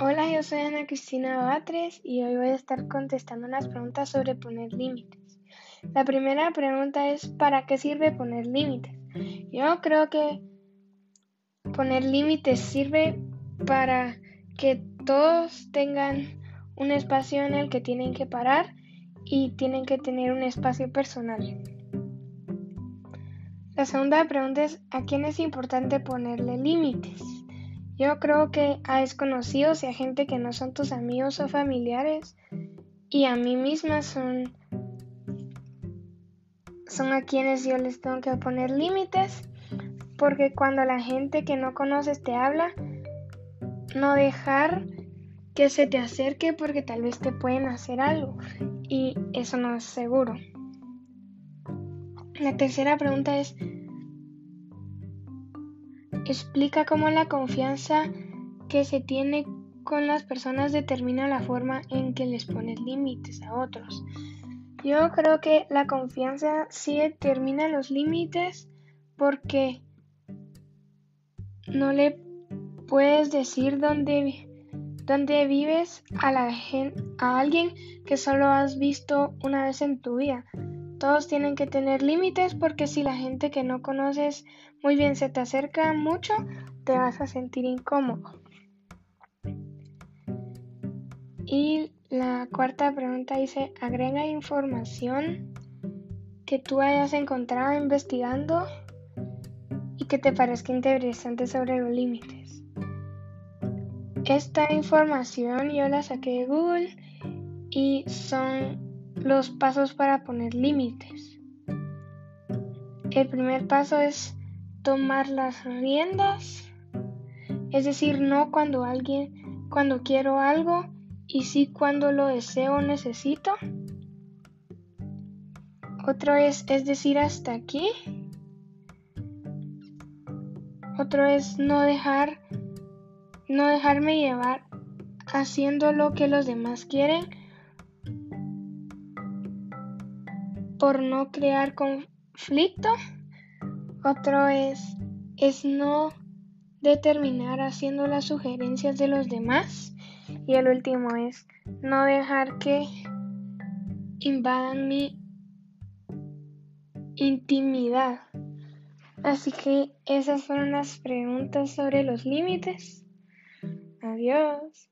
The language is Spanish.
yo soy Ana Cristina Batres y hoy voy a estar contestando unas preguntas sobre poner límites. La primera pregunta es ¿para qué sirve poner límites? Yo creo que poner límites sirve para que todos tengan un espacio en el que tienen que parar y tienen que tener un espacio personal. La segunda pregunta es ¿a quién es importante ponerle límites? Yo creo que a desconocidos y a gente que no son tus amigos o familiares y a mí misma son son a quienes yo les tengo que poner límites porque cuando la gente que no conoces te habla no dejar que se te acerque porque tal vez te pueden hacer algo y eso no es seguro. La tercera pregunta es explica cómo la confianza que se tiene con las personas determina la forma en que les pones límites a otros. Yo creo que la confianza sí determina los límites porque no le puedes decir dónde, dónde vives a, la a alguien que solo has visto una vez en tu vida. Todos tienen que tener límites porque si la gente que no conoces muy bien se te acerca mucho, te vas a sentir incómodo. Y la cuarta pregunta dice, agrega información que tú hayas encontrado investigando y que te parezca interesante sobre los límites. Esta información yo la saqué de Google y son los pasos para poner límites. El primer paso es tomar las riendas, es decir, no cuando alguien, cuando quiero algo y sí cuando lo deseo necesito. Otro es, es decir, hasta aquí. Otro es no dejar, no dejarme llevar haciendo lo que los demás quieren por no crear conflicto. Otro es, es no determinar haciendo las sugerencias de los demás. Y el último es no dejar que invadan mi intimidad. Así que esas fueron las preguntas sobre los límites. Adiós.